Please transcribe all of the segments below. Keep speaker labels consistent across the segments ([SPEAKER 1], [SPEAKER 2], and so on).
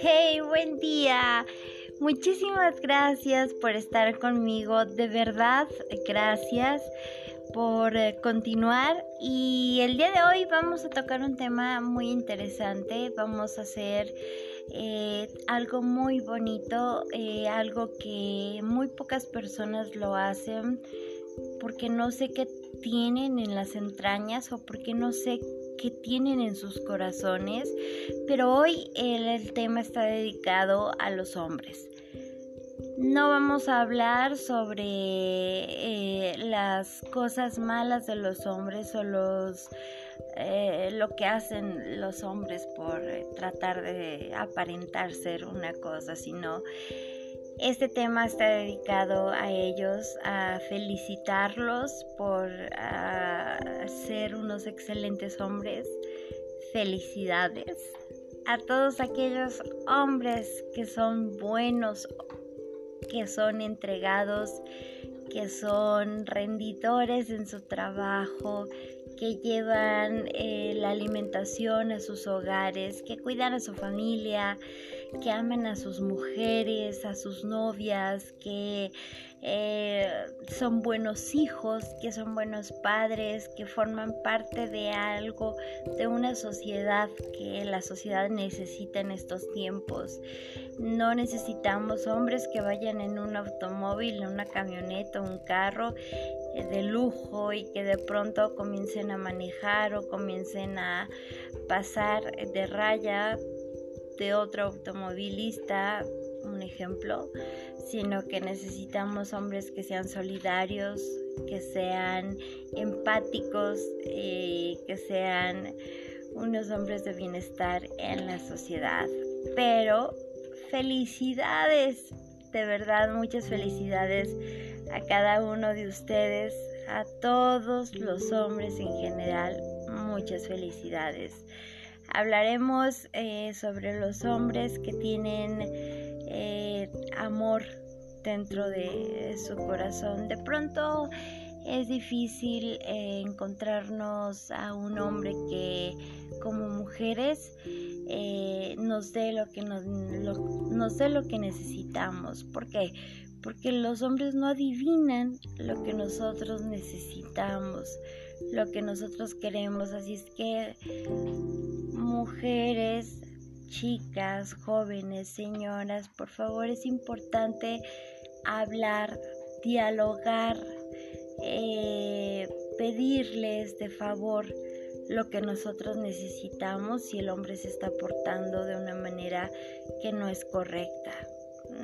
[SPEAKER 1] Hey, buen día. Muchísimas gracias por estar conmigo. De verdad, gracias por eh, continuar. Y el día de hoy vamos a tocar un tema muy interesante. Vamos a hacer eh, algo muy bonito, eh, algo que muy pocas personas lo hacen porque no sé qué tienen en las entrañas o porque no sé qué tienen en sus corazones, pero hoy el, tema está dedicado a los hombres. No vamos a hablar sobre eh, las cosas malas de los hombres o los eh, lo que hacen los hombres por tratar de aparentar ser una cosa, sino este tema está dedicado a ellos, a felicitarlos por ser unos excelentes hombres. Felicidades a todos aquellos hombres que son buenos, que son entregados, que son rendidores en su trabajo, que llevan eh, la alimentación a sus hogares, que cuidan a su familia, que aman a sus mujeres, a sus novias, que eh, son buenos hijos, que son buenos padres, que forman parte de algo, de una sociedad que la sociedad necesita en estos tiempos. No necesitamos hombres que vayan en un automóvil, en una camioneta, un carro eh, de lujo y que de pronto comiencen a manejar o comiencen a pasar de raya de otro automovilista, un ejemplo, sino que necesitamos hombres que sean solidarios, que sean empáticos, y que sean unos hombres de bienestar en la sociedad. Pero felicidades, de verdad muchas felicidades a cada uno de ustedes, a todos los hombres en general, muchas felicidades. Hablaremos eh, sobre los hombres que tienen eh, amor dentro de su corazón. De pronto es difícil eh, encontrarnos a un hombre que como mujeres nos dé lo que nos, nos dé lo que necesitamos. ¿Por qué? Porque los hombres no adivinan lo que nosotros necesitamos, lo que nosotros queremos. Así es que mujeres, chicas, jóvenes, señoras, por favor es importante hablar, dialogar, eh, pedirles de favor lo que nosotros necesitamos si el hombre se está portando de una manera que no es correcta.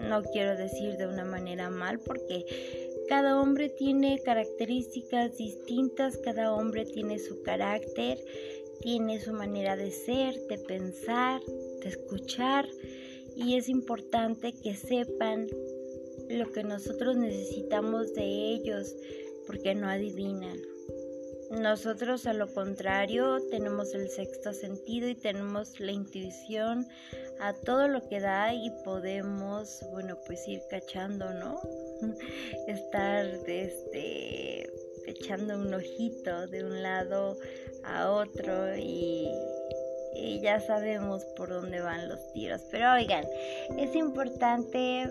[SPEAKER 1] No quiero decir de una manera mal porque cada hombre tiene características distintas, cada hombre tiene su carácter tiene su manera de ser, de pensar, de escuchar y es importante que sepan lo que nosotros necesitamos de ellos porque no adivinan. Nosotros a lo contrario tenemos el sexto sentido y tenemos la intuición a todo lo que da y podemos, bueno, pues ir cachando, ¿no? Estar este echando un ojito de un lado a otro y, ya sabemos por dónde van los tiros. Pero oigan, es importante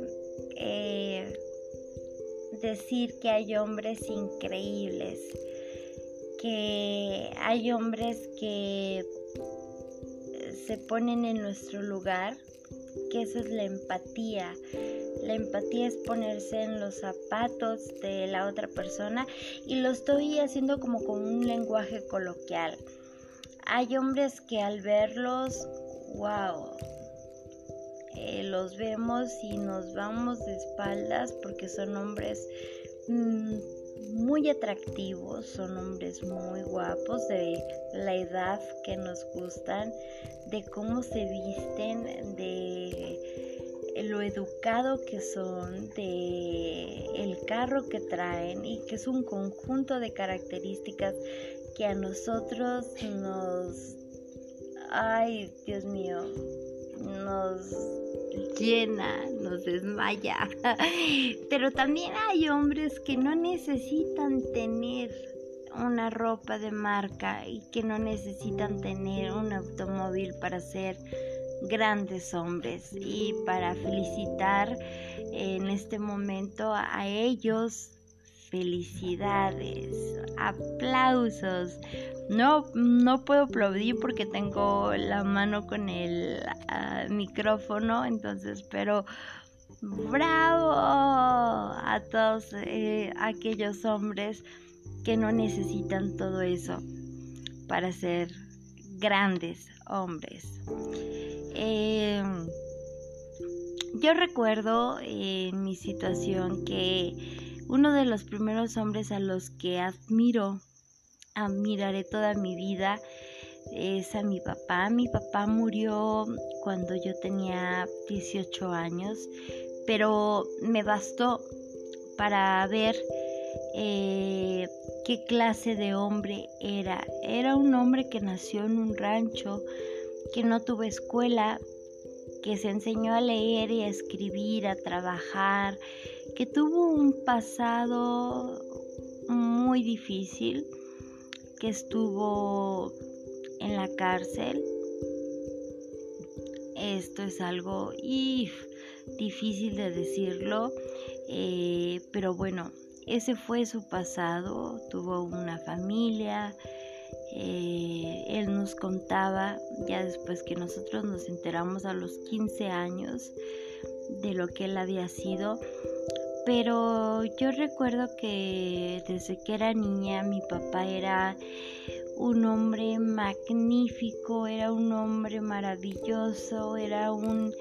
[SPEAKER 1] eh, decir que hay hombres increíbles, que hay hombres que se ponen en nuestro lugar, que eso es la empatía. La empatía es ponerse en los zapatos de la otra persona y lo estoy haciendo como con un lenguaje coloquial. Hay hombres que al verlos, wow, eh, los vemos y nos vamos de espaldas porque son hombres mm, muy atractivos, son hombres muy guapos de la edad que nos gustan, de cómo se visten, de lo educado que son, de el carro que traen y que es un conjunto de características que a nosotros nos ay, Dios mío, nos llena, nos desmaya. Pero también hay hombres que no necesitan tener una ropa de marca y que no necesitan tener un automóvil para ser grandes hombres y para felicitar en este momento a ellos felicidades aplausos no no puedo aplaudir porque tengo la mano con el ah, micrófono entonces pero bravo a todos eh, aquellos hombres que no necesitan todo eso para ser grandes hombres. Eh, yo recuerdo en mi situación que uno de los primeros hombres a los que admiro, admiraré toda mi vida, es a mi papá. Mi papá murió cuando yo tenía 18 años, pero me bastó para ver eh, qué clase de hombre era. Era un hombre que nació en un rancho, que no tuvo escuela, que se enseñó a leer y a escribir, a trabajar, que tuvo un pasado muy difícil, que estuvo en la cárcel. Esto es algo difícil de decirlo, eh, pero bueno, ese fue su pasado, tuvo una familia, eh, él nos contaba, ya después que nosotros nos enteramos a los 15 años de lo que él había sido, pero yo recuerdo que desde que era niña mi papá era un hombre magnífico, era un hombre maravilloso, era un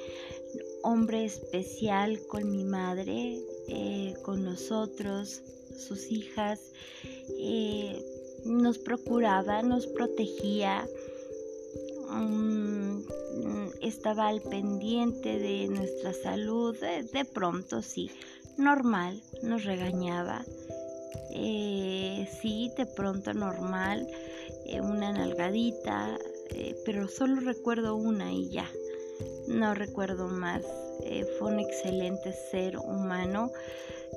[SPEAKER 1] hombre especial con mi madre, eh, con nosotros, sus hijas. Eh, nos procuraba, nos protegía, mm, estaba al pendiente de nuestra salud, de, pronto sí, normal, nos regañaba, eh, sí, de pronto normal, eh, una nalgadita, eh, pero solo recuerdo una y ya, no recuerdo más. fue un excelente ser humano.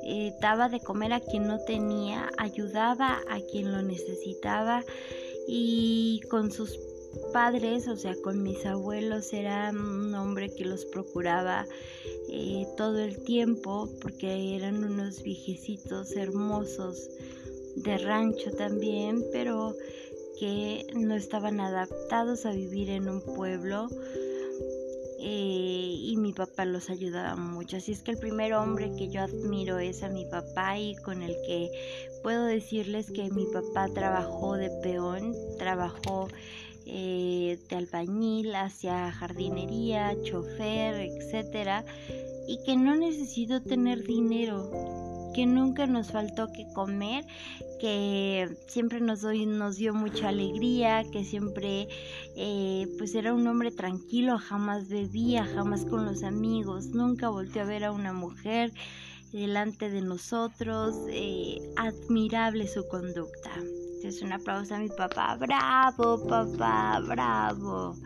[SPEAKER 1] Eh, daba de comer a quien no tenía, ayudaba a quien lo necesitaba y con sus padres, o sea, con mis abuelos, era un hombre que los procuraba eh, todo el tiempo porque eran unos viejecitos hermosos de rancho también, pero que no estaban adaptados a vivir en un pueblo eh, y mi papá los ayudaba mucho. Así es que el primer hombre que yo admiro es a mi papá y con el que puedo decirles que mi papá trabajó de peón, trabajó eh, de albañil hacia jardinería, chofer, etcétera, y que no necesito tener dinero que nunca nos faltó que comer, que siempre nos, nos dio mucha alegría, que siempre eh, pues era un hombre tranquilo, jamás bebía, jamás con los amigos, nunca volteó a ver a una mujer delante de nosotros, eh, admirable su conducta. Entonces un aplauso a mi papá, bravo papá, bravo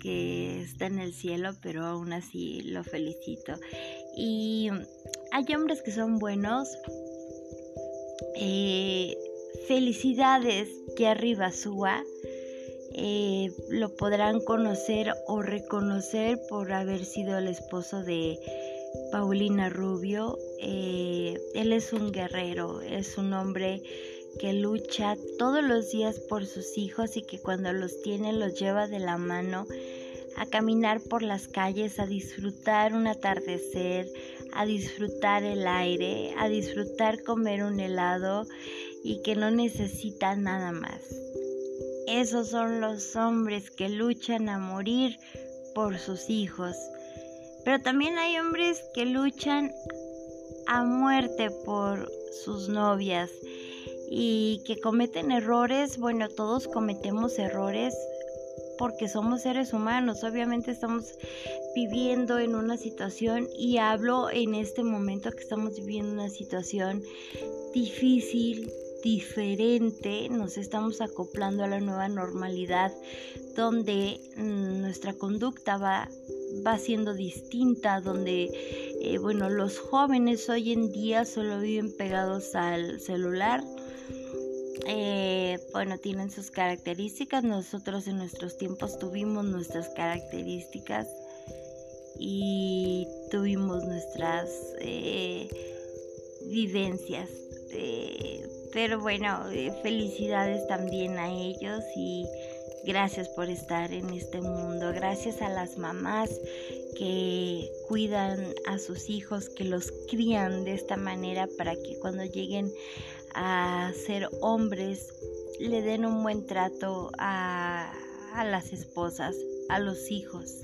[SPEAKER 1] que está en el cielo, pero aún así lo felicito. Y hay hombres que son buenos. Eh, felicidades, Jerry Basúa. Eh, lo podrán conocer o reconocer por haber sido el esposo de Paulina Rubio. Eh, él es un guerrero, es un hombre que lucha todos los días por sus hijos y que cuando los tiene los lleva de la mano a caminar por las calles, a disfrutar un atardecer, a disfrutar el aire, a disfrutar comer un helado y que no necesita nada más. Esos son los hombres que luchan a morir por sus hijos. Pero también hay hombres que luchan a muerte por sus novias y que cometen errores. Bueno, todos cometemos errores porque somos seres humanos. Obviamente estamos viviendo en una situación y hablo en este momento que estamos viviendo una situación difícil, diferente, nos estamos acoplando a la nueva normalidad donde mm, nuestra conducta va, va siendo distinta, donde, eh, bueno, los jóvenes hoy en día solo viven pegados al celular eh, bueno, tienen sus características. Nosotros en nuestros tiempos tuvimos nuestras características y tuvimos nuestras eh, vivencias. Eh, pero bueno, felicidades también a ellos y gracias por estar en este mundo. Gracias a las mamás que cuidan a sus hijos, que los crían de esta manera para que cuando lleguen a ser hombres le den un buen trato a, las esposas, a los hijos.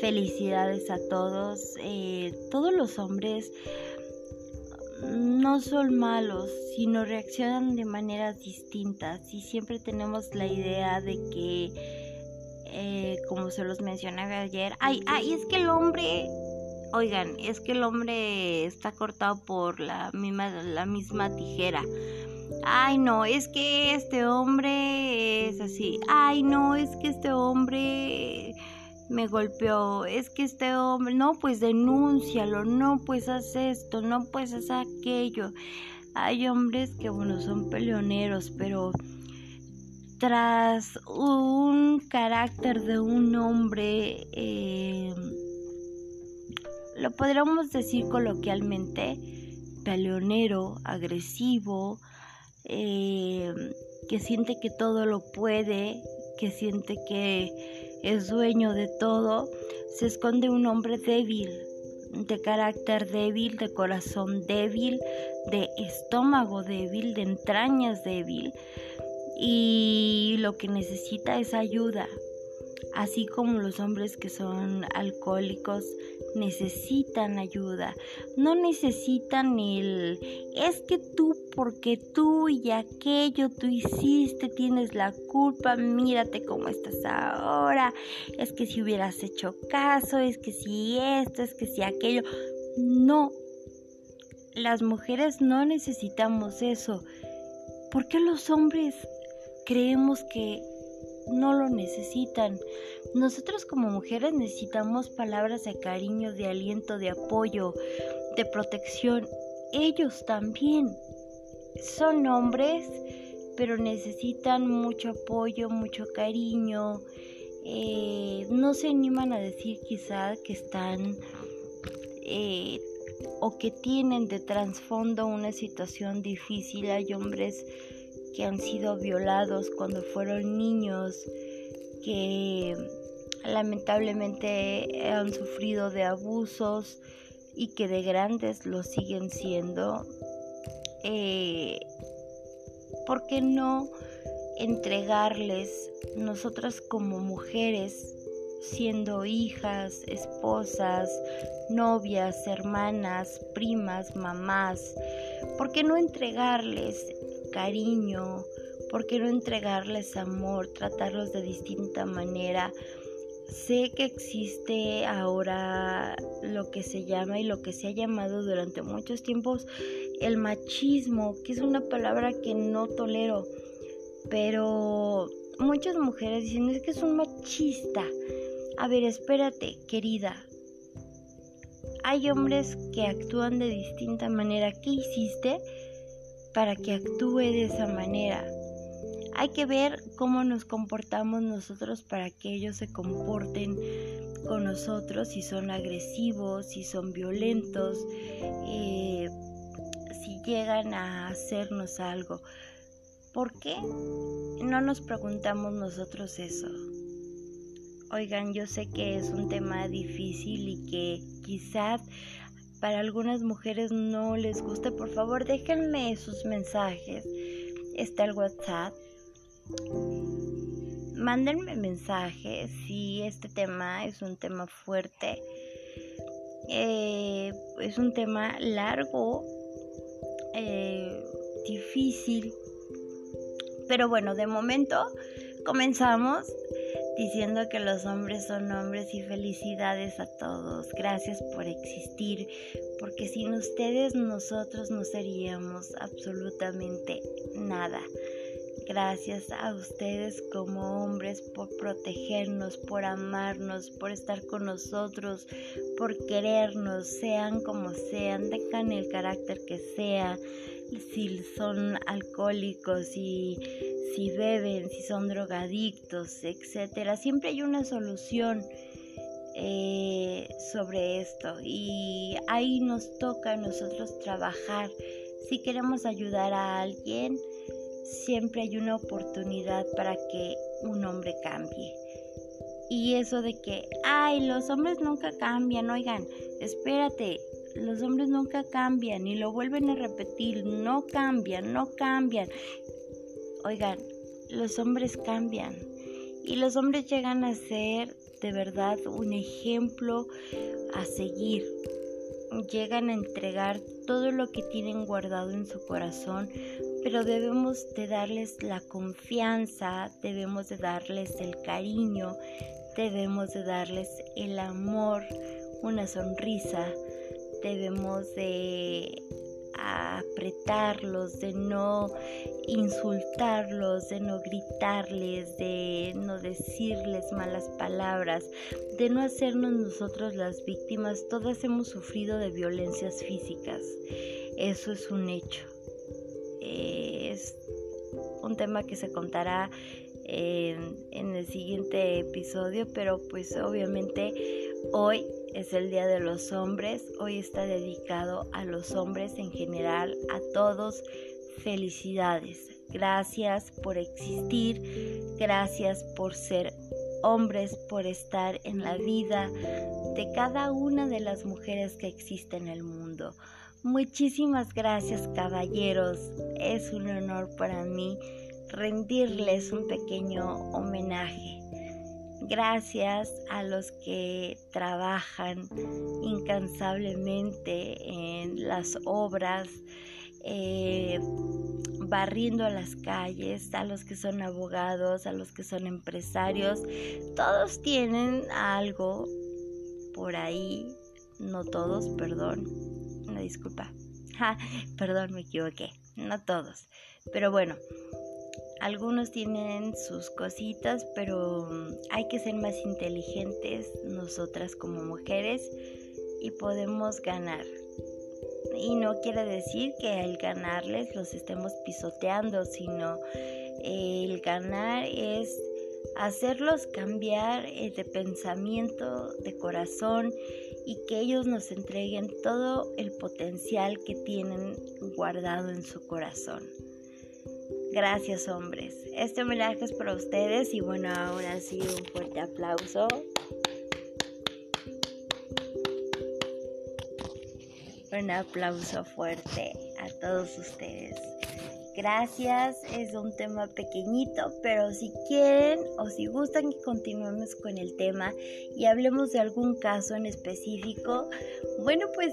[SPEAKER 1] Felicidades a todos. Eh, todos los hombres no son malos, sino reaccionan de maneras distintas y siempre tenemos la idea de que, eh, como se los mencionaba ayer, ay, ay, es que el hombre oigan, es que el hombre está cortado por la misma, la misma tijera. Ay, no, es que este hombre es así. Ay, no, es que este hombre me golpeó. Es que este hombre, no, pues denúncialo, no, pues haz esto, no, pues haz aquello. Hay hombres que, bueno, son peleoneros, pero tras un carácter de un hombre eh, lo podríamos decir coloquialmente, peleonero, agresivo, eh, que siente que todo lo puede, que siente que es dueño de todo, se esconde un hombre débil, de carácter débil, de corazón débil, de estómago débil, de entrañas débil, y lo que necesita es ayuda, así como los hombres que son alcohólicos necesitan ayuda, no necesitan el es que tú porque tú y aquello tú hiciste tienes la culpa, mírate cómo estás ahora, es que si hubieras hecho caso, es que si esto, es que si aquello, no, las mujeres no necesitamos eso, ¿por qué los hombres creemos que no lo necesitan. Nosotros como mujeres necesitamos palabras de cariño, de aliento, de apoyo, de protección. Ellos también son hombres, pero necesitan mucho apoyo, mucho cariño. Eh, no se animan a decir quizá que están eh, o que tienen de trasfondo una situación difícil. Hay hombres que han sido violados cuando fueron niños, que lamentablemente han sufrido de abusos y que de grandes lo siguen siendo. Eh, ¿Por qué no entregarles nosotras como mujeres, siendo hijas, esposas, novias, hermanas, primas, mamás? ¿Por qué no entregarles cariño, ¿por qué no entregarles amor, tratarlos de distinta manera? Sé que existe ahora lo que se llama y lo que se ha llamado durante muchos tiempos el machismo, que es una palabra que no tolero, pero muchas mujeres dicen es que es un machista. A ver, espérate, querida. Hay hombres que actúan de distinta manera. ¿Qué hiciste? para que actúe de esa manera. Hay que ver cómo nos comportamos nosotros para que ellos se comporten con nosotros, si son agresivos, si son violentos, eh, si llegan a hacernos algo. ¿Por qué no nos preguntamos nosotros eso? Oigan, yo sé que es un tema difícil y que quizás para algunas mujeres no les gusta, por favor déjenme sus mensajes. Está el WhatsApp. Mándenme mensajes si este tema es un tema fuerte. Eh, es un tema largo, eh, difícil. Pero bueno, de momento comenzamos diciendo que los hombres son hombres y felicidades a todos. Gracias por existir, porque sin ustedes nosotros no seríamos absolutamente nada. Gracias a ustedes como hombres por protegernos, por amarnos, por estar con nosotros, por querernos, sean como sean, tengan el carácter que sea, si son alcohólicos, si, si beben, si son drogadictos, etcétera. Siempre hay una solución eh, sobre esto y ahí nos toca a nosotros trabajar. Si queremos ayudar a alguien, siempre hay una oportunidad para que un hombre cambie. Y eso de que, ay, los hombres nunca cambian, oigan, espérate, los hombres nunca cambian y lo vuelven a repetir, no cambian, no cambian. Oigan, los hombres cambian y los hombres llegan a ser de verdad un ejemplo a seguir. Llegan a entregar todo lo que tienen guardado en su corazón, pero debemos de darles la confianza, debemos de darles el cariño, debemos de darles el amor, una sonrisa, debemos de apretarlos, de no insultarlos, de no gritarles, de no decirles malas palabras, de no hacernos nosotros las víctimas. Todas hemos sufrido de violencias físicas. Eso es un hecho. Es un tema que se contará en, en el siguiente episodio, pero pues obviamente hoy es el Día de los Hombres. Hoy está dedicado a los hombres en general, a todos. Felicidades. Gracias por existir. Gracias por ser hombres, por estar en la vida de cada una de las mujeres que existen en el mundo. Muchísimas gracias caballeros. Es un honor para mí rendirles un pequeño homenaje. Gracias a los que trabajan incansablemente en las obras, eh, barriendo las calles, a los que son abogados, a los que son empresarios, todos tienen algo por ahí, no todos, perdón, disculpa, perdón, me equivoqué, no todos, pero bueno, algunos tienen sus cositas, pero mm, hay que ser más inteligentes nosotras como mujeres y podemos ganar. Y no quiere decir que al ganarles los estemos pisoteando, sino el ganar es hacerlos cambiar eh, de pensamiento, de corazón y que ellos nos entreguen todo el potencial que tienen guardado en su corazón. Gracias hombres. Este homenaje es para ustedes y bueno, ahora sí un fuerte aplauso. Un aplauso fuerte a todos ustedes. Gracias, es un tema pequeñito, pero si quieren o si gustan que continuemos con el tema y hablemos de algún caso en específico, bueno, pues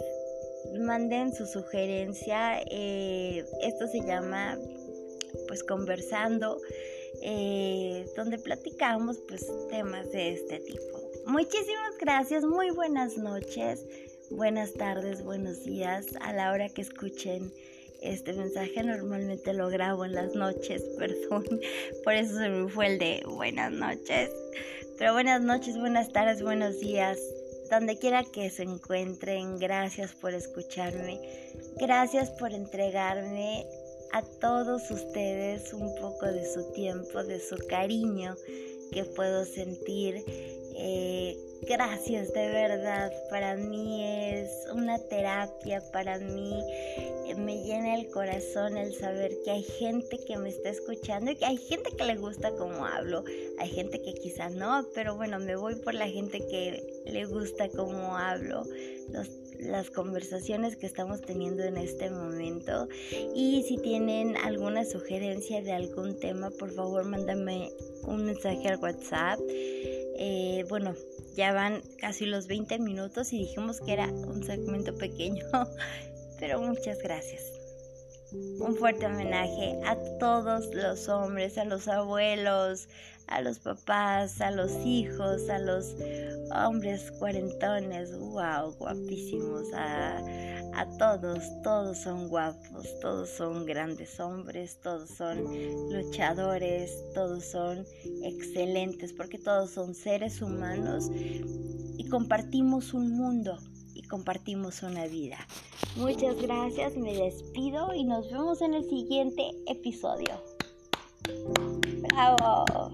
[SPEAKER 1] manden su sugerencia. Eh, esto se llama pues conversando, eh, donde platicamos pues temas de este tipo. Muchísimas gracias, muy buenas noches, buenas tardes, buenos días a la hora que escuchen este mensaje normalmente lo grabo en las noches, perdón, por eso se me fue el de buenas noches. Pero buenas noches, buenas tardes, buenos días, donde quiera que se encuentren, gracias por escucharme, gracias por entregarme a todos ustedes un poco de su tiempo, de su cariño que puedo sentir. Eh, gracias de verdad, para mí es una terapia, para mí eh, me llena el corazón el saber que hay gente que me está escuchando y que hay gente que le gusta como hablo, hay gente que quizá no, pero bueno, me voy por la gente que le gusta como hablo. Las conversaciones que estamos teniendo en este momento. Y si tienen alguna sugerencia de algún tema, por favor, mándame un mensaje al WhatsApp. Eh, bueno, ya van casi los 20 minutos y dijimos que era un segmento pequeño, pero muchas gracias. Un fuerte homenaje a todos los hombres, a los abuelos, a los papás, a los hijos, a los hombres cuarentones, wow, guapísimos, todos, todos son guapos, todos son grandes hombres, todos son luchadores, todos son excelentes, porque todos son seres humanos y compartimos un mundo compartimos una vida. Muchas gracias, me despido y nos vemos en el siguiente episodio. Bravo.